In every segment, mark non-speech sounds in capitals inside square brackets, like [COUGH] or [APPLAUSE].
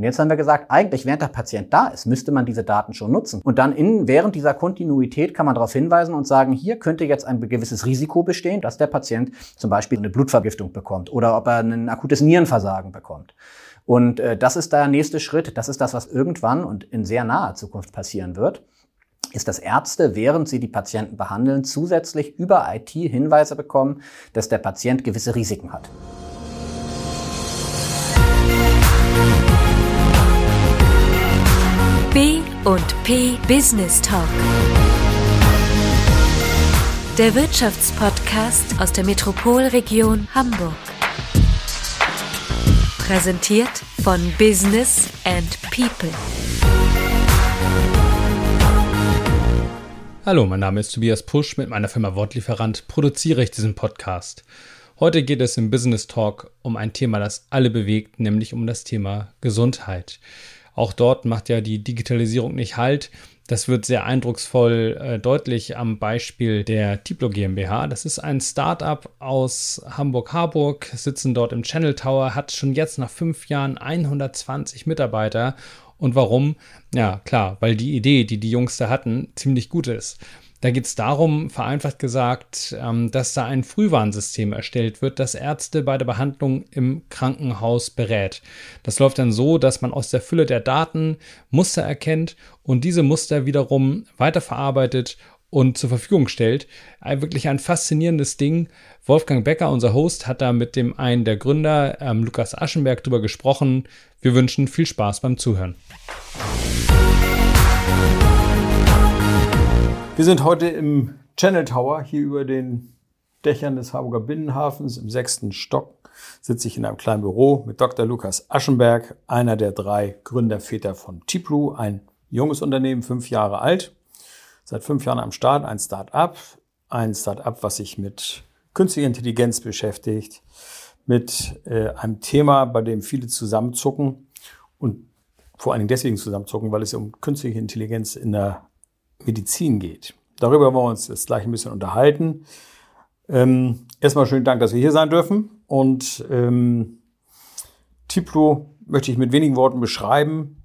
Und jetzt haben wir gesagt, eigentlich während der Patient da ist, müsste man diese Daten schon nutzen. Und dann in, während dieser Kontinuität kann man darauf hinweisen und sagen, hier könnte jetzt ein gewisses Risiko bestehen, dass der Patient zum Beispiel eine Blutvergiftung bekommt oder ob er ein akutes Nierenversagen bekommt. Und äh, das ist der nächste Schritt. Das ist das, was irgendwann und in sehr naher Zukunft passieren wird ist, dass Ärzte, während sie die Patienten behandeln, zusätzlich über IT Hinweise bekommen, dass der Patient gewisse Risiken hat. B und P Business Talk. Der Wirtschaftspodcast aus der Metropolregion Hamburg. Präsentiert von Business and People. Hallo, mein Name ist Tobias Pusch. Mit meiner Firma Wortlieferant produziere ich diesen Podcast. Heute geht es im Business Talk um ein Thema, das alle bewegt, nämlich um das Thema Gesundheit. Auch dort macht ja die Digitalisierung nicht Halt. Das wird sehr eindrucksvoll äh, deutlich am Beispiel der Tiplo GmbH. Das ist ein Startup aus Hamburg-Harburg, sitzen dort im Channel Tower, hat schon jetzt nach fünf Jahren 120 Mitarbeiter und warum? Ja, klar, weil die Idee, die die Jungs da hatten, ziemlich gut ist. Da geht es darum, vereinfacht gesagt, ähm, dass da ein Frühwarnsystem erstellt wird, das Ärzte bei der Behandlung im Krankenhaus berät. Das läuft dann so, dass man aus der Fülle der Daten Muster erkennt und diese Muster wiederum weiterverarbeitet und zur Verfügung stellt. Wirklich ein faszinierendes Ding. Wolfgang Becker, unser Host, hat da mit dem einen der Gründer, ähm, Lukas Aschenberg, drüber gesprochen. Wir wünschen viel Spaß beim Zuhören. Wir sind heute im Channel Tower, hier über den Dächern des Harburger Binnenhafens. Im sechsten Stock sitze ich in einem kleinen Büro mit Dr. Lukas Aschenberg, einer der drei Gründerväter von Tiplu, ein junges Unternehmen, fünf Jahre alt seit fünf Jahren am Start, ein Start-up, ein Start-up, was sich mit künstlicher Intelligenz beschäftigt, mit äh, einem Thema, bei dem viele zusammenzucken und vor allen Dingen deswegen zusammenzucken, weil es um künstliche Intelligenz in der Medizin geht. Darüber wollen wir uns jetzt gleich ein bisschen unterhalten. Ähm, erstmal schönen Dank, dass wir hier sein dürfen. Und ähm, Tiplo möchte ich mit wenigen Worten beschreiben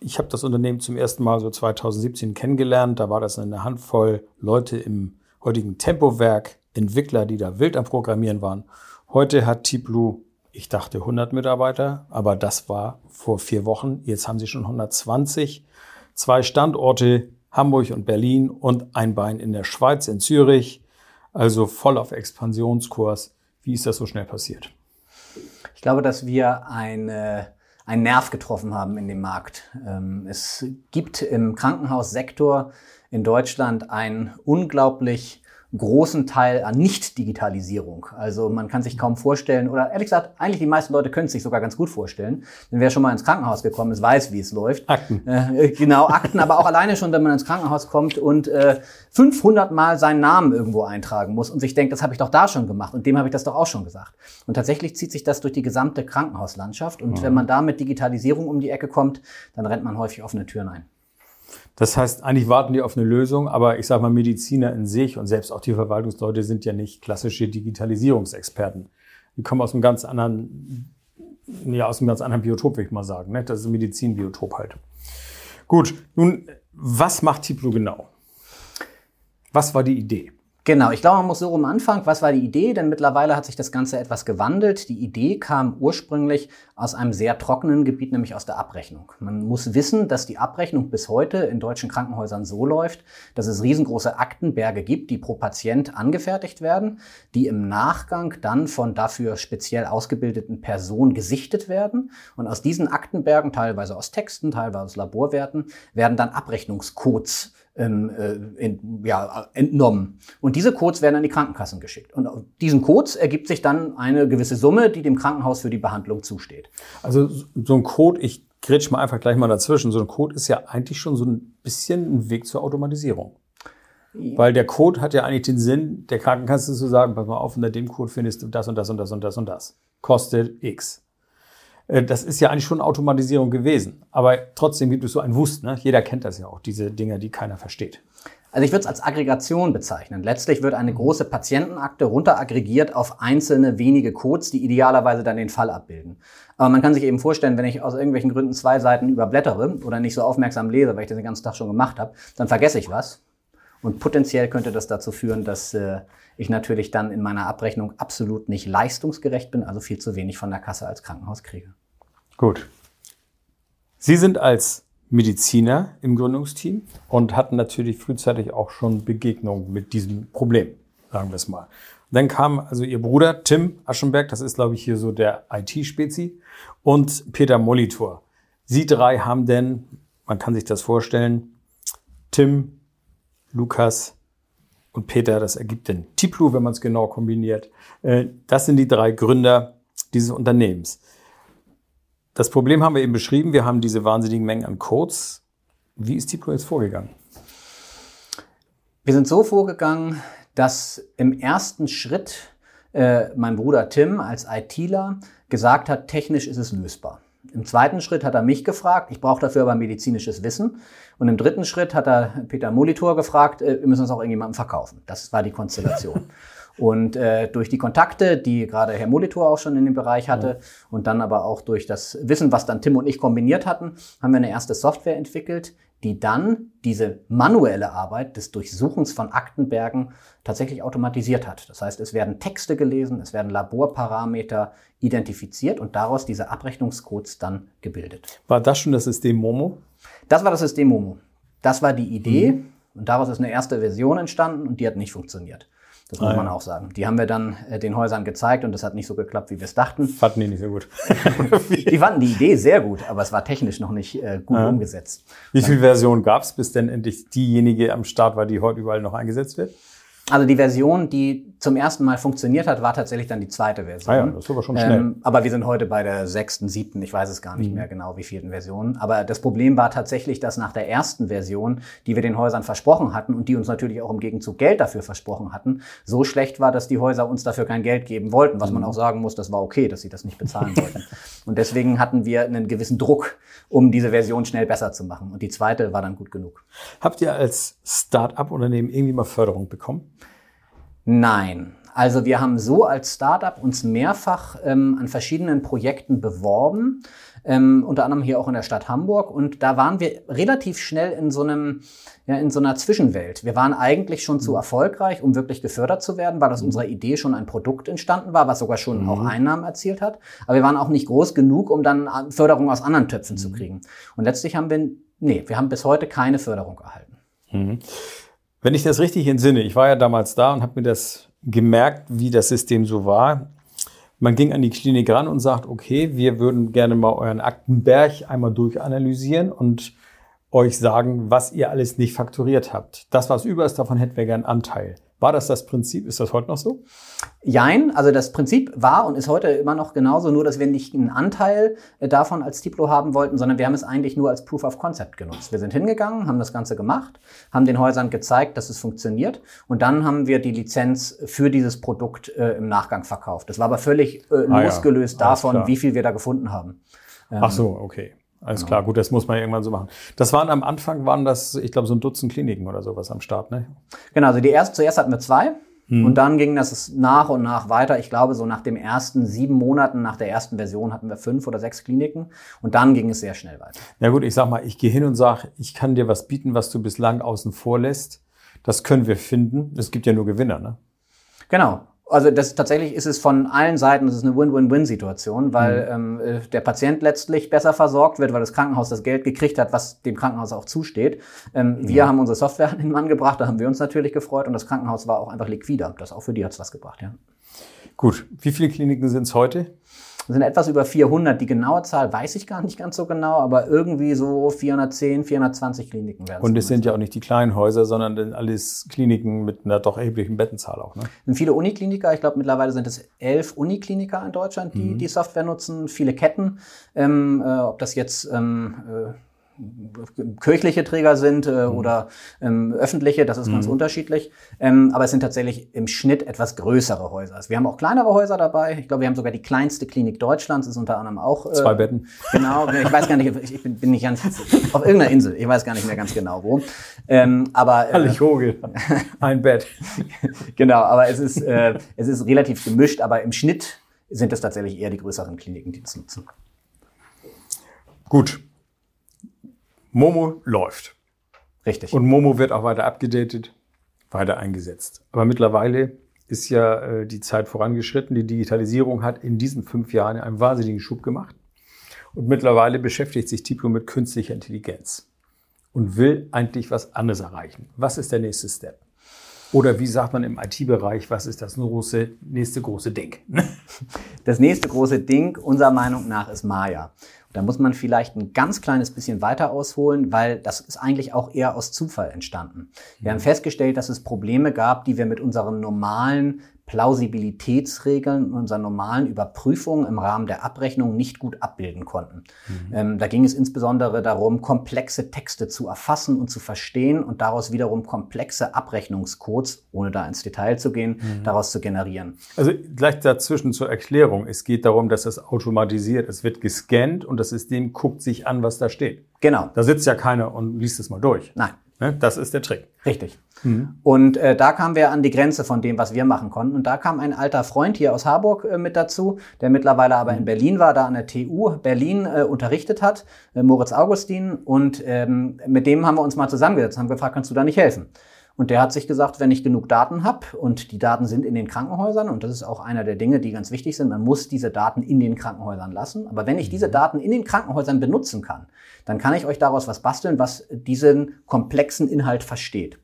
ich habe das Unternehmen zum ersten Mal so 2017 kennengelernt. Da war das eine Handvoll Leute im heutigen Tempowerk, Entwickler, die da wild am Programmieren waren. Heute hat Tiplu, ich dachte 100 Mitarbeiter, aber das war vor vier Wochen. Jetzt haben sie schon 120. Zwei Standorte, Hamburg und Berlin und ein Bein in der Schweiz, in Zürich. Also voll auf Expansionskurs. Wie ist das so schnell passiert? Ich glaube, dass wir eine einen Nerv getroffen haben in dem Markt. Ähm, es gibt im Krankenhaussektor in Deutschland ein unglaublich großen Teil an Nicht-Digitalisierung. Also man kann sich kaum vorstellen, oder ehrlich gesagt, eigentlich die meisten Leute können es sich sogar ganz gut vorstellen. Denn wer schon mal ins Krankenhaus gekommen ist, weiß, wie es läuft. Akten. Äh, genau, Akten, aber auch alleine schon, wenn man ins Krankenhaus kommt und äh, 500 Mal seinen Namen irgendwo eintragen muss und sich denkt, das habe ich doch da schon gemacht und dem habe ich das doch auch schon gesagt. Und tatsächlich zieht sich das durch die gesamte Krankenhauslandschaft. Und mhm. wenn man da mit Digitalisierung um die Ecke kommt, dann rennt man häufig offene Türen ein. Das heißt, eigentlich warten die auf eine Lösung, aber ich sage mal, Mediziner in sich und selbst auch die Verwaltungsleute sind ja nicht klassische Digitalisierungsexperten. Die kommen aus einem ganz anderen, ja, aus einem ganz anderen Biotop, würde ich mal sagen. Ne? Das ist ein Medizinbiotop halt. Gut, nun, was macht Tiplo genau? Was war die Idee? Genau, ich glaube, man muss so rum anfangen. Was war die Idee? Denn mittlerweile hat sich das Ganze etwas gewandelt. Die Idee kam ursprünglich aus einem sehr trockenen Gebiet, nämlich aus der Abrechnung. Man muss wissen, dass die Abrechnung bis heute in deutschen Krankenhäusern so läuft, dass es riesengroße Aktenberge gibt, die pro Patient angefertigt werden, die im Nachgang dann von dafür speziell ausgebildeten Personen gesichtet werden. Und aus diesen Aktenbergen, teilweise aus Texten, teilweise aus Laborwerten, werden dann Abrechnungscodes ähm, äh, in, ja, entnommen. Und diese Codes werden an die Krankenkassen geschickt. Und aus diesen Codes ergibt sich dann eine gewisse Summe, die dem Krankenhaus für die Behandlung zusteht. Also so ein Code, ich grätsch mal einfach gleich mal dazwischen, so ein Code ist ja eigentlich schon so ein bisschen ein Weg zur Automatisierung. Weil der Code hat ja eigentlich den Sinn, der Krankenkasse zu sagen, pass mal auf, unter dem Code findest du das und das und das und das und das. Kostet X. Äh, das ist ja eigentlich schon Automatisierung gewesen. Aber trotzdem gibt es so ein Wust. Ne? Jeder kennt das ja auch, diese Dinge, die keiner versteht. Also ich würde es als Aggregation bezeichnen. Letztlich wird eine große Patientenakte runteraggregiert auf einzelne wenige Codes, die idealerweise dann den Fall abbilden. Aber man kann sich eben vorstellen, wenn ich aus irgendwelchen Gründen zwei Seiten überblättere oder nicht so aufmerksam lese, weil ich das den ganzen Tag schon gemacht habe, dann vergesse ich was. Und potenziell könnte das dazu führen, dass äh, ich natürlich dann in meiner Abrechnung absolut nicht leistungsgerecht bin, also viel zu wenig von der Kasse als Krankenhaus kriege. Gut. Sie sind als Mediziner im Gründungsteam und hatten natürlich frühzeitig auch schon Begegnungen mit diesem Problem, sagen wir es mal. dann kam also Ihr Bruder Tim Aschenberg, das ist glaube ich hier so der IT-Spezi, und Peter Molitor. Sie drei haben denn, man kann sich das vorstellen, Tim, Lukas und Peter, das ergibt den Tiplu, wenn man es genau kombiniert. Äh, das sind die drei Gründer dieses Unternehmens. Das Problem haben wir eben beschrieben. Wir haben diese wahnsinnigen Mengen an Codes. Wie ist Tiplo jetzt vorgegangen? Wir sind so vorgegangen, dass im ersten Schritt äh, mein Bruder Tim als ITler gesagt hat, technisch ist es lösbar. Im zweiten Schritt hat er mich gefragt, ich brauche dafür aber medizinisches Wissen. Und im dritten Schritt hat er Peter Molitor gefragt, äh, wir müssen es auch irgendjemandem verkaufen. Das war die Konstellation. [LAUGHS] Und äh, durch die Kontakte, die gerade Herr Molitor auch schon in dem Bereich hatte ja. und dann aber auch durch das Wissen, was dann Tim und ich kombiniert hatten, haben wir eine erste Software entwickelt, die dann diese manuelle Arbeit des Durchsuchens von Aktenbergen tatsächlich automatisiert hat. Das heißt, es werden Texte gelesen, es werden Laborparameter identifiziert und daraus diese Abrechnungscodes dann gebildet. War das schon das System Momo? Das war das System Momo. Das war die Idee mhm. und daraus ist eine erste Version entstanden und die hat nicht funktioniert. Das muss ah, man ja. auch sagen. Die haben wir dann äh, den Häusern gezeigt und das hat nicht so geklappt, wie wir es dachten. Fanden die nicht so gut. [LAUGHS] die fanden die Idee sehr gut, aber es war technisch noch nicht äh, gut ja. umgesetzt. Wie viele Versionen gab es, bis denn endlich diejenige am Start war, die heute überall noch eingesetzt wird? Also die Version, die zum ersten Mal funktioniert hat, war tatsächlich dann die zweite Version. Ah ja, das ist aber schon schnell. Ähm, aber wir sind heute bei der sechsten, siebten, ich weiß es gar nicht mhm. mehr genau, wie vierten Version. Aber das Problem war tatsächlich, dass nach der ersten Version, die wir den Häusern versprochen hatten und die uns natürlich auch im Gegenzug Geld dafür versprochen hatten, so schlecht war, dass die Häuser uns dafür kein Geld geben wollten. Was mhm. man auch sagen muss, das war okay, dass sie das nicht bezahlen wollten. Und deswegen hatten wir einen gewissen Druck, um diese Version schnell besser zu machen. Und die zweite war dann gut genug. Habt ihr als Start-up-Unternehmen irgendwie mal Förderung bekommen? Nein. Also wir haben so als Startup uns mehrfach ähm, an verschiedenen Projekten beworben, ähm, unter anderem hier auch in der Stadt Hamburg. Und da waren wir relativ schnell in so einem, ja, in so einer Zwischenwelt. Wir waren eigentlich schon zu mhm. erfolgreich, um wirklich gefördert zu werden, weil aus mhm. unserer Idee schon ein Produkt entstanden war, was sogar schon mhm. auch Einnahmen erzielt hat. Aber wir waren auch nicht groß genug, um dann Förderung aus anderen Töpfen mhm. zu kriegen. Und letztlich haben wir, nee, wir haben bis heute keine Förderung erhalten. Wenn ich das richtig entsinne, ich war ja damals da und habe mir das gemerkt, wie das System so war. Man ging an die Klinik ran und sagt, okay, wir würden gerne mal euren Aktenberg einmal durchanalysieren und euch sagen, was ihr alles nicht fakturiert habt. Das, was über ist, davon hätten wir gern Anteil. War das das Prinzip? Ist das heute noch so? Jein, also das Prinzip war und ist heute immer noch genauso, nur dass wir nicht einen Anteil äh, davon als Diplo haben wollten, sondern wir haben es eigentlich nur als Proof of Concept genutzt. Wir sind hingegangen, haben das Ganze gemacht, haben den Häusern gezeigt, dass es funktioniert und dann haben wir die Lizenz für dieses Produkt äh, im Nachgang verkauft. Das war aber völlig äh, ah, losgelöst ja, davon, wie viel wir da gefunden haben. Ach so, okay. Alles genau. klar, gut, das muss man irgendwann so machen. Das waren am Anfang, waren das, ich glaube, so ein Dutzend Kliniken oder sowas am Start, ne? Genau, also die erste, zuerst hatten wir zwei. Mhm. Und dann ging das nach und nach weiter. Ich glaube, so nach dem ersten sieben Monaten, nach der ersten Version hatten wir fünf oder sechs Kliniken. Und dann ging es sehr schnell weiter. Ja gut, ich sag mal, ich gehe hin und sage, ich kann dir was bieten, was du bislang außen vor lässt. Das können wir finden. Es gibt ja nur Gewinner, ne? Genau. Also das tatsächlich ist es von allen Seiten, das ist eine Win-Win-Win-Situation, weil mhm. ähm, äh, der Patient letztlich besser versorgt wird, weil das Krankenhaus das Geld gekriegt hat, was dem Krankenhaus auch zusteht. Ähm, mhm. Wir haben unsere Software [LAUGHS] an den Mann gebracht, da haben wir uns natürlich gefreut und das Krankenhaus war auch einfach liquider. Das auch für die hat's was gebracht, ja. Gut, wie viele Kliniken sind es heute? Das sind etwas über 400. Die genaue Zahl weiß ich gar nicht ganz so genau, aber irgendwie so 410, 420 Kliniken werden es. Und es sind ja auch nicht die kleinen Häuser, sondern alles Kliniken mit einer doch erheblichen Bettenzahl auch. Ne? Es sind viele Unikliniker. Ich glaube, mittlerweile sind es elf Unikliniker in Deutschland, die mhm. die Software nutzen. Viele Ketten. Ähm, äh, ob das jetzt ähm, äh, kirchliche Träger sind äh, mhm. oder ähm, öffentliche, das ist mhm. ganz unterschiedlich. Ähm, aber es sind tatsächlich im Schnitt etwas größere Häuser. Also wir haben auch kleinere Häuser dabei. Ich glaube, wir haben sogar die kleinste Klinik Deutschlands, ist unter anderem auch. Äh, Zwei Betten. Genau, [LAUGHS] ich weiß gar nicht, ich bin, bin nicht ganz auf irgendeiner Insel, ich weiß gar nicht mehr ganz genau wo. Ähm, aber äh, Vogel. [LAUGHS] Ein Bett. genau, aber es ist, äh, es ist relativ gemischt, aber im Schnitt sind es tatsächlich eher die größeren Kliniken, die das nutzen. Gut, Momo läuft. Richtig. Und Momo wird auch weiter abgedatet, weiter eingesetzt. Aber mittlerweile ist ja äh, die Zeit vorangeschritten. Die Digitalisierung hat in diesen fünf Jahren einen wahnsinnigen Schub gemacht. Und mittlerweile beschäftigt sich Tiplo mit künstlicher Intelligenz und will eigentlich was anderes erreichen. Was ist der nächste Step? Oder wie sagt man im IT-Bereich, was ist das große, nächste große Ding? Das nächste große Ding, unserer Meinung nach, ist Maya. Da muss man vielleicht ein ganz kleines bisschen weiter ausholen, weil das ist eigentlich auch eher aus Zufall entstanden. Wir haben mhm. festgestellt, dass es Probleme gab, die wir mit unseren normalen Plausibilitätsregeln unserer normalen Überprüfungen im Rahmen der Abrechnung nicht gut abbilden konnten. Mhm. Ähm, da ging es insbesondere darum, komplexe Texte zu erfassen und zu verstehen und daraus wiederum komplexe Abrechnungscodes, ohne da ins Detail zu gehen, mhm. daraus zu generieren. Also gleich dazwischen zur Erklärung. Es geht darum, dass es automatisiert, es wird gescannt und das System guckt sich an, was da steht. Genau. Da sitzt ja keiner und liest es mal durch. Nein. Ne? Das ist der Trick. Richtig. Mhm. Und äh, da kamen wir an die Grenze von dem, was wir machen konnten. Und da kam ein alter Freund hier aus Harburg äh, mit dazu, der mittlerweile aber in mhm. Berlin war, da an der TU Berlin äh, unterrichtet hat, äh, Moritz Augustin. Und ähm, mit dem haben wir uns mal zusammengesetzt, haben gefragt, kannst du da nicht helfen? Und der hat sich gesagt, wenn ich genug Daten habe und die Daten sind in den Krankenhäusern, und das ist auch einer der Dinge, die ganz wichtig sind, man muss diese Daten in den Krankenhäusern lassen. Aber wenn ich diese mhm. Daten in den Krankenhäusern benutzen kann, dann kann ich euch daraus was basteln, was diesen komplexen Inhalt versteht.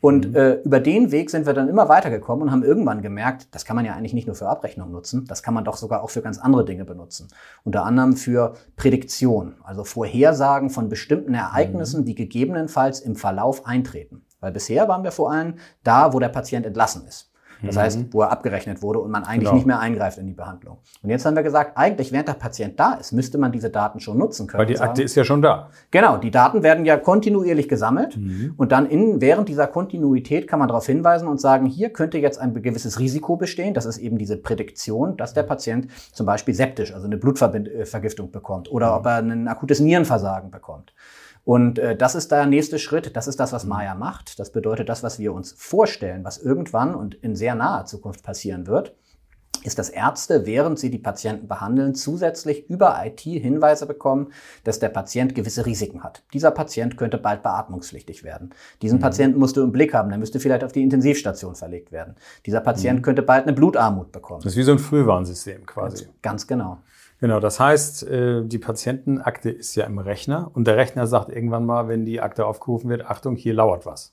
Und mhm. äh, über den Weg sind wir dann immer weitergekommen und haben irgendwann gemerkt, das kann man ja eigentlich nicht nur für Abrechnung nutzen, das kann man doch sogar auch für ganz andere Dinge benutzen. Unter anderem für Prädiktion, also Vorhersagen von bestimmten Ereignissen, mhm. die gegebenenfalls im Verlauf eintreten. Weil bisher waren wir vor allem da, wo der Patient entlassen ist. Das mhm. heißt, wo er abgerechnet wurde und man eigentlich genau. nicht mehr eingreift in die Behandlung. Und jetzt haben wir gesagt, eigentlich während der Patient da ist, müsste man diese Daten schon nutzen können. Weil die Akte ist ja schon da. Genau, die Daten werden ja kontinuierlich gesammelt mhm. und dann in, während dieser Kontinuität kann man darauf hinweisen und sagen, hier könnte jetzt ein gewisses Risiko bestehen. Das ist eben diese Prädiktion, dass der Patient zum Beispiel septisch, also eine Blutvergiftung bekommt oder mhm. ob er ein akutes Nierenversagen bekommt. Und äh, das ist der nächste Schritt. Das ist das, was. Maya macht. Das bedeutet, das, was wir uns vorstellen, was irgendwann und in sehr naher Zukunft passieren wird, ist, dass Ärzte, während sie die Patienten behandeln, zusätzlich über IT Hinweise bekommen, dass der Patient gewisse Risiken hat. Dieser Patient könnte bald beatmungspflichtig werden. Diesen mhm. Patienten musst du im Blick haben, der müsste vielleicht auf die Intensivstation verlegt werden. Dieser Patient mhm. könnte bald eine Blutarmut bekommen. Das ist wie so ein Frühwarnsystem quasi. Ganz, ganz genau. Genau, das heißt, äh, die Patientenakte ist ja im Rechner und der Rechner sagt irgendwann mal, wenn die Akte aufgerufen wird, Achtung, hier lauert was.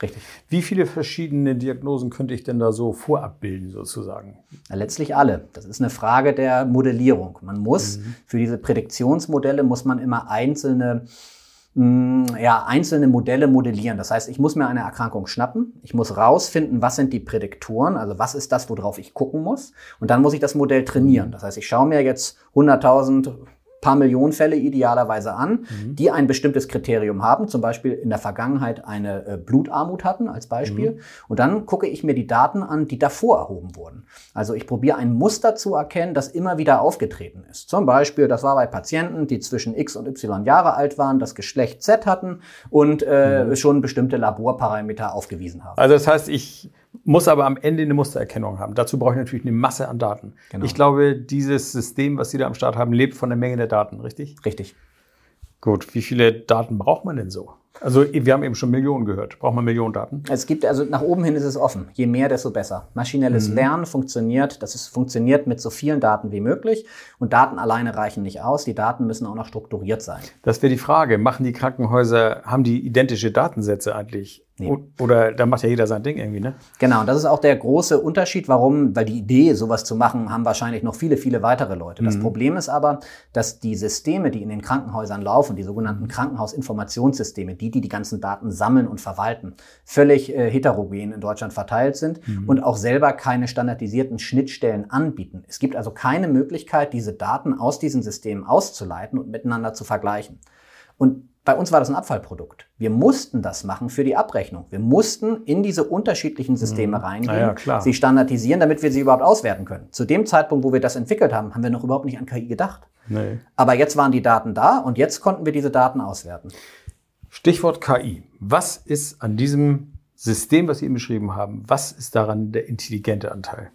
Richtig. Wie viele verschiedene Diagnosen könnte ich denn da so vorab bilden, sozusagen? Ja, letztlich alle. Das ist eine Frage der Modellierung. Man muss mhm. für diese Prädiktionsmodelle muss man immer einzelne ja, einzelne Modelle modellieren. Das heißt, ich muss mir eine Erkrankung schnappen, ich muss rausfinden, was sind die Prädiktoren, also was ist das, worauf ich gucken muss. Und dann muss ich das Modell trainieren. Das heißt, ich schaue mir jetzt 100.000 paar Millionen Fälle idealerweise an, mhm. die ein bestimmtes Kriterium haben, zum Beispiel in der Vergangenheit eine äh, Blutarmut hatten als Beispiel. Mhm. Und dann gucke ich mir die Daten an, die davor erhoben wurden. Also ich probiere ein Muster zu erkennen, das immer wieder aufgetreten ist. Zum Beispiel, das war bei Patienten, die zwischen X und Y Jahre alt waren, das Geschlecht Z hatten und äh, mhm. schon bestimmte Laborparameter aufgewiesen haben. Also das heißt, ich muss aber am Ende eine Mustererkennung haben. Dazu brauche ich natürlich eine Masse an Daten. Genau. Ich glaube, dieses System, was Sie da am Start haben, lebt von der Menge der Daten, richtig? Richtig. Gut, wie viele Daten braucht man denn so? Also wir haben eben schon Millionen gehört. Braucht man Millionen Daten? Es gibt, also nach oben hin ist es offen. Je mehr, desto besser. Maschinelles mhm. Lernen funktioniert, das ist, funktioniert mit so vielen Daten wie möglich. Und Daten alleine reichen nicht aus. Die Daten müssen auch noch strukturiert sein. Das wäre die Frage. Machen die Krankenhäuser, haben die identische Datensätze eigentlich? Nee. Oder da macht ja jeder sein Ding irgendwie, ne? Genau, und das ist auch der große Unterschied, warum, weil die Idee, sowas zu machen, haben wahrscheinlich noch viele, viele weitere Leute. Das mhm. Problem ist aber, dass die Systeme, die in den Krankenhäusern laufen, die sogenannten Krankenhausinformationssysteme, die, die die ganzen Daten sammeln und verwalten, völlig äh, heterogen in Deutschland verteilt sind mhm. und auch selber keine standardisierten Schnittstellen anbieten. Es gibt also keine Möglichkeit, diese Daten aus diesen Systemen auszuleiten und miteinander zu vergleichen. Und bei uns war das ein Abfallprodukt. Wir mussten das machen für die Abrechnung. Wir mussten in diese unterschiedlichen Systeme Mhm. reingehen, Ah ja, klar. sie standardisieren, damit wir sie überhaupt auswerten können. Zu dem Zeitpunkt, wo wir das entwickelt haben, haben wir noch überhaupt nicht an KI gedacht. Nee. Aber jetzt waren die Daten da und jetzt konnten wir diese Daten auswerten. Stichwort KI. Was ist an diesem System, was Sie eben beschrieben haben, was ist daran der intelligente Anteil?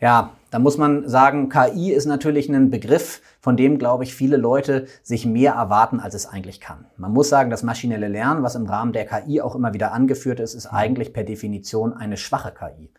Ja, da muss man sagen, KI ist natürlich ein Begriff, von dem, glaube ich, viele Leute sich mehr erwarten, als es eigentlich kann. Man muss sagen, das maschinelle Lernen, was im Rahmen der KI auch immer wieder angeführt ist, ist eigentlich per Definition eine schwache KI.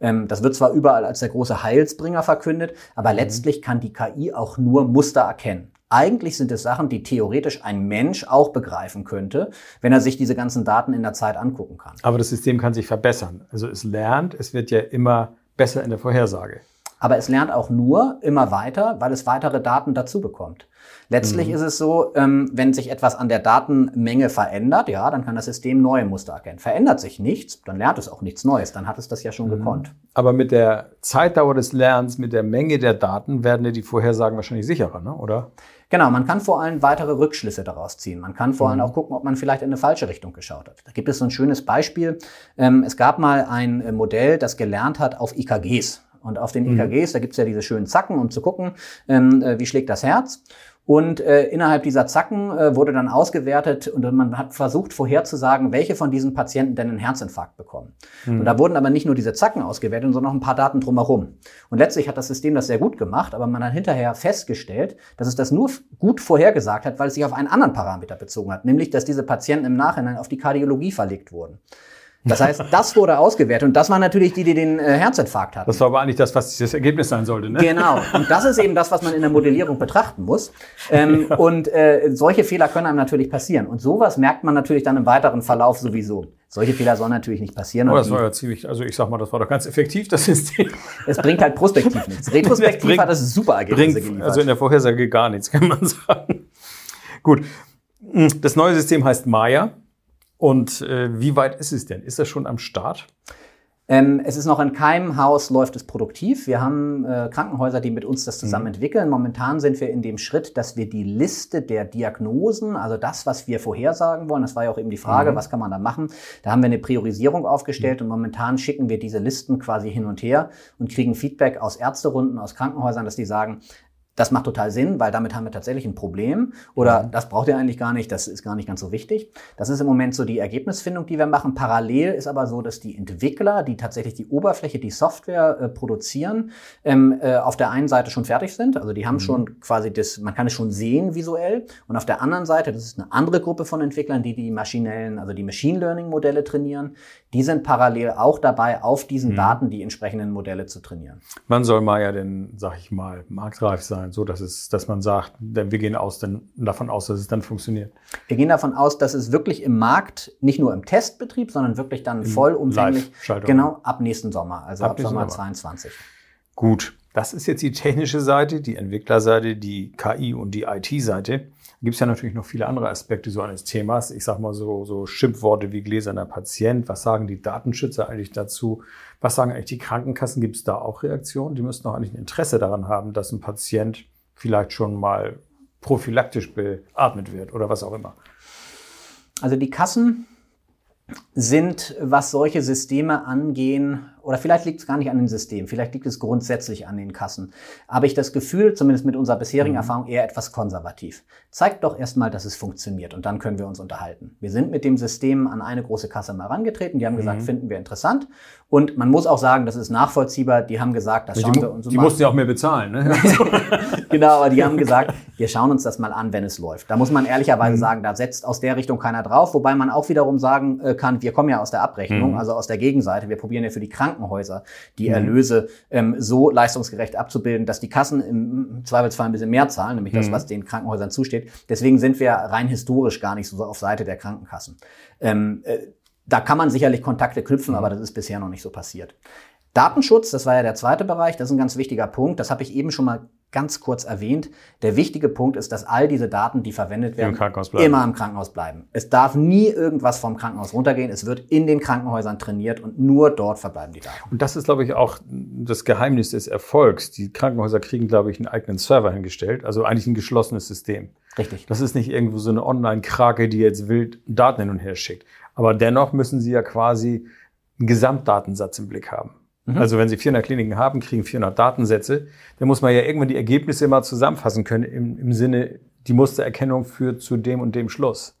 Ähm, Das wird zwar überall als der große Heilsbringer verkündet, aber letztlich kann die KI auch nur Muster erkennen. Eigentlich sind es Sachen, die theoretisch ein Mensch auch begreifen könnte, wenn er sich diese ganzen Daten in der Zeit angucken kann. Aber das System kann sich verbessern. Also es lernt, es wird ja immer besser in der Vorhersage. Aber es lernt auch nur immer weiter, weil es weitere Daten dazu bekommt. Letztlich ist es so, ähm, wenn sich etwas an der Datenmenge verändert, ja, dann kann das System neue Muster erkennen. Verändert sich nichts, dann lernt es auch nichts Neues, dann hat es das ja schon gekonnt. Aber mit der Zeitdauer des Lernens, mit der Menge der Daten werden ja die Vorhersagen wahrscheinlich sicherer, ne? oder? Genau, man kann vor allem weitere Rückschlüsse daraus ziehen. Man kann vor allem auch gucken, ob man vielleicht in eine falsche Richtung geschaut hat. Da gibt es so ein schönes Beispiel. Ähm, es gab mal ein äh, Modell, das gelernt hat auf EKGs. Und auf den EKGs, da gibt's ja diese schönen Zacken, um zu gucken, ähm, äh, wie schlägt das Herz. Und äh, innerhalb dieser Zacken äh, wurde dann ausgewertet und man hat versucht vorherzusagen, welche von diesen Patienten denn einen Herzinfarkt bekommen. Und da wurden aber nicht nur diese Zacken ausgewertet, sondern noch ein paar Daten drumherum. Und letztlich hat das System das sehr gut gemacht, aber man hat hinterher festgestellt, dass es das nur gut vorhergesagt hat, weil es sich auf einen anderen Parameter bezogen hat, nämlich dass diese Patienten im Nachhinein auf die Kardiologie verlegt wurden. Das heißt, [LAUGHS] das wurde ausgewertet und das waren natürlich die, die den äh, Herzinfarkt hatten. Das war aber eigentlich das, was das Ergebnis sein sollte. Ne? Genau. Und das ist eben das, was man in der Modellierung betrachten muss. Ähm, [LAUGHS] und äh, solche Fehler können einem natürlich passieren. Und sowas merkt man natürlich dann im weiteren Verlauf sowieso. Solche Fehler sollen natürlich nicht passieren. Oh, das war ja ziemlich, also ich sag mal, das war doch ganz effektiv, das System. es bringt halt prospektiv nichts. [LAUGHS] Retrospektiv bringt- hat es super Ergebnisse Bringt geliefert. also in der Vorhersage gar nichts, kann man sagen. Gut. Das neue System heißt Maya. Und äh, wie weit ist es denn? Ist das schon am Start? Ähm, es ist noch in keinem Haus läuft es produktiv. Wir haben äh, Krankenhäuser, die mit uns das zusammen entwickeln. Momentan sind wir in dem Schritt, dass wir die Liste der Diagnosen, also das, was wir vorhersagen wollen, das war ja auch eben die Frage, was kann man da machen? Da haben wir eine Priorisierung aufgestellt und momentan schicken wir diese Listen quasi hin und her und kriegen Feedback aus Ärzterunden, aus Krankenhäusern, dass die sagen, das macht total Sinn, weil damit haben wir tatsächlich ein Problem. Oder das braucht ihr eigentlich gar nicht, das ist gar nicht ganz so wichtig. Das ist im Moment so die Ergebnisfindung, die wir machen. Parallel ist aber so, dass die Entwickler, die tatsächlich die Oberfläche, die Software äh, produzieren, ähm, äh, auf der einen Seite schon fertig sind. Also die haben schon quasi das, man kann es schon sehen visuell. Und auf der anderen Seite, das ist eine andere Gruppe von Entwicklern, die die maschinellen, also die Machine Learning Modelle trainieren. Die sind parallel auch dabei, auf diesen Daten die entsprechenden Modelle zu trainieren. Wann soll Maya denn, sag ich mal, marktreif sein, so dass es, dass man sagt, wir gehen aus, denn, davon aus, dass es dann funktioniert? Wir gehen davon aus, dass es wirklich im Markt, nicht nur im Testbetrieb, sondern wirklich dann vollumfänglich, genau, ab nächsten Sommer, also Ab ab, Sommer. 22. Gut, das ist jetzt die technische Seite, die Entwicklerseite, die KI und die IT-Seite. Gibt es ja natürlich noch viele andere Aspekte so eines Themas. Ich sag mal so, so Schimpfworte wie gläserner Patient. Was sagen die Datenschützer eigentlich dazu? Was sagen eigentlich die Krankenkassen? Gibt es da auch Reaktionen? Die müssten doch eigentlich ein Interesse daran haben, dass ein Patient vielleicht schon mal prophylaktisch beatmet wird oder was auch immer. Also die Kassen sind, was solche Systeme angehen, oder vielleicht liegt es gar nicht an den Systemen, vielleicht liegt es grundsätzlich an den Kassen. Aber ich das Gefühl, zumindest mit unserer bisherigen Erfahrung, eher etwas konservativ. Zeigt doch erstmal, dass es funktioniert und dann können wir uns unterhalten. Wir sind mit dem System an eine große Kasse mal rangetreten, die haben gesagt, finden wir interessant. Und man muss auch sagen, das ist nachvollziehbar, die haben gesagt, das schauen Die, wir uns die mal mussten ja auch mehr bezahlen. Ne? [LAUGHS] genau, aber die haben gesagt, wir schauen uns das mal an, wenn es läuft. Da muss man ehrlicherweise sagen, da setzt aus der Richtung keiner drauf, wobei man auch wiederum sagen äh, kann, wir kommen ja aus der Abrechnung, also aus der Gegenseite. Wir probieren ja für die Krankenhäuser die Erlöse ähm, so leistungsgerecht abzubilden, dass die Kassen im Zweifelsfall ein bisschen mehr zahlen, nämlich das, was den Krankenhäusern zusteht. Deswegen sind wir rein historisch gar nicht so auf Seite der Krankenkassen. Ähm, äh, da kann man sicherlich Kontakte knüpfen, aber das ist bisher noch nicht so passiert. Datenschutz, das war ja der zweite Bereich, das ist ein ganz wichtiger Punkt. Das habe ich eben schon mal ganz kurz erwähnt. Der wichtige Punkt ist, dass all diese Daten, die verwendet werden, Im immer im Krankenhaus bleiben. Es darf nie irgendwas vom Krankenhaus runtergehen. Es wird in den Krankenhäusern trainiert und nur dort verbleiben die Daten. Und das ist, glaube ich, auch das Geheimnis des Erfolgs. Die Krankenhäuser kriegen, glaube ich, einen eigenen Server hingestellt, also eigentlich ein geschlossenes System. Richtig. Das ist nicht irgendwo so eine Online-Krake, die jetzt wild Daten hin und her schickt. Aber dennoch müssen sie ja quasi einen Gesamtdatensatz im Blick haben. Also wenn Sie 400 Kliniken haben, kriegen 400 Datensätze, dann muss man ja irgendwann die Ergebnisse mal zusammenfassen können im, im Sinne, die Mustererkennung führt zu dem und dem Schluss.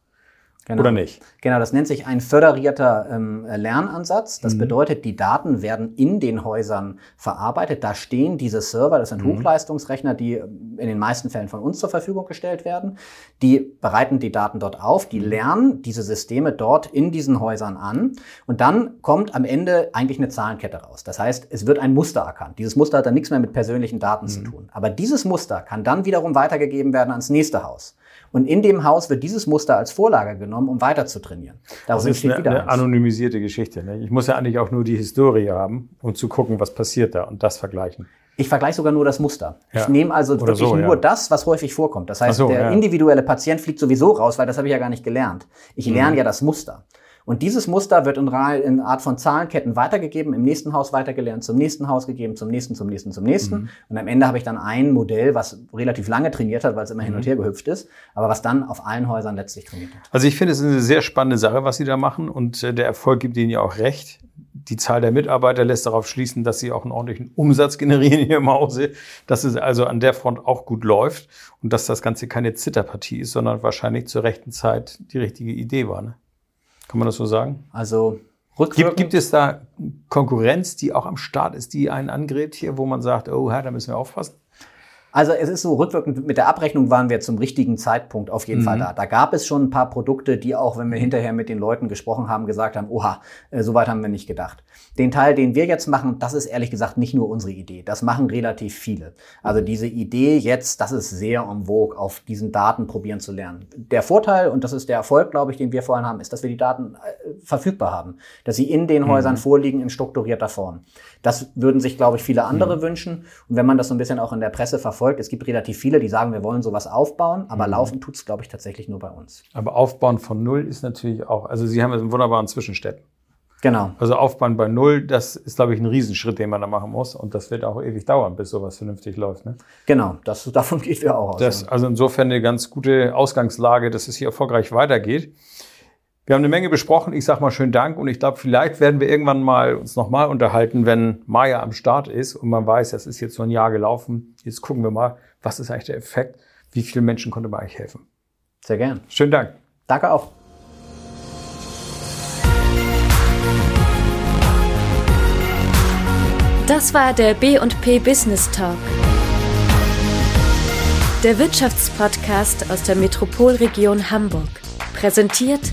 Genau. Oder nicht? Genau, das nennt sich ein föderierter ähm, Lernansatz. Mhm. Das bedeutet, die Daten werden in den Häusern verarbeitet. Da stehen diese Server, das Mhm. sind Hochleistungsrechner, die ähm, in den meisten Fällen von uns zur Verfügung gestellt werden. Die bereiten die Daten dort auf, die Mhm. lernen diese Systeme dort in diesen Häusern an und dann kommt am Ende eigentlich eine Zahlenkette raus. Das heißt, es wird ein Muster erkannt. Dieses Muster hat dann nichts mehr mit persönlichen Daten zu Mhm. tun. Aber dieses Muster kann dann wiederum weitergegeben werden ans nächste Haus. Und in dem Haus wird dieses Muster als Vorlage genommen, um weiter zu trainieren. Daraus Das ist eine, wieder eine anonymisierte Geschichte. Ne? Ich muss ja eigentlich auch nur die Historie haben, um zu gucken, was passiert da und das vergleichen. Ich vergleiche sogar nur das Muster. Ja. Ich nehme also Oder wirklich so, nur ja. das, was häufig vorkommt. Das heißt, so, der ja. individuelle Patient fliegt sowieso raus, weil das habe ich ja gar nicht gelernt. Ich Mhm. lerne ja das Muster. Und dieses Muster wird in, in Art von Zahlenketten weitergegeben, im nächsten Haus weitergelernt, zum nächsten Haus gegeben, zum nächsten, zum nächsten, zum nächsten. Mhm. Und am Ende habe ich dann ein Modell, was relativ lange trainiert hat, weil es immer Mhm. hin und her gehüpft ist, aber was dann auf allen Häusern letztlich trainiert hat. Also ich finde, es ist eine sehr spannende Sache, was Sie da machen und äh, der Erfolg gibt Ihnen ja auch recht. Die Zahl der Mitarbeiter lässt darauf schließen, dass Sie auch einen ordentlichen Umsatz generieren in Ihrem Hause, dass es also an der Front auch gut läuft und dass das Ganze keine Zitterpartie ist, sondern wahrscheinlich zur rechten Zeit die richtige Idee war. Ne? Kann man das so sagen? Also Gibt, gibt es da Konkurrenz, die auch am Start ist, die einen angrebt hier, wo man sagt, oh, da müssen wir aufpassen? Also es ist so, rückwirkend mit der Abrechnung waren wir zum richtigen Zeitpunkt auf jeden Fall Mhm. da. Da gab es schon ein paar Produkte, die auch, wenn wir hinterher mit den Leuten gesprochen haben, gesagt haben, oha, äh, so weit haben wir nicht gedacht. Den Teil, den wir jetzt machen, das ist ehrlich gesagt nicht nur unsere Idee. Das machen relativ viele. Also diese Idee jetzt, das ist sehr en vogue, auf diesen Daten probieren zu lernen. Der Vorteil, und das ist der Erfolg, glaube ich, den wir vorhin haben, ist, dass wir die Daten äh, verfügbar haben. Dass sie in den Häusern vorliegen in strukturierter Form. Das würden sich, glaube ich, viele andere wünschen. Und wenn man das so ein bisschen auch in der Presse verfolgt, es gibt relativ viele, die sagen, wir wollen sowas aufbauen, aber laufen tut's, glaube ich, tatsächlich nur bei uns. Aber Aufbauen von Null ist natürlich auch, also Sie haben einen wunderbaren Zwischenstep. Genau. Also Aufbauen bei Null, das ist, glaube ich, ein Riesenschritt, den man da machen muss. Und das wird auch ewig dauern, bis sowas vernünftig läuft. Ne? Genau, das, [LAUGHS] davon geht wir auch aus. Das, also insofern eine ganz gute Ausgangslage, dass es hier erfolgreich weitergeht. Wir haben eine Menge besprochen. Ich sage mal schönen Dank und ich glaube, vielleicht werden wir irgendwann mal uns nochmal unterhalten, wenn Maya am Start ist und man weiß, das ist jetzt so ein Jahr gelaufen. Jetzt gucken wir mal, was ist eigentlich der Effekt? Wie vielen Menschen konnte man eigentlich helfen? Sehr gern. Schönen Dank. Danke auch. Das war der B&P Business Talk. Der Wirtschaftspodcast aus der Metropolregion Hamburg. Präsentiert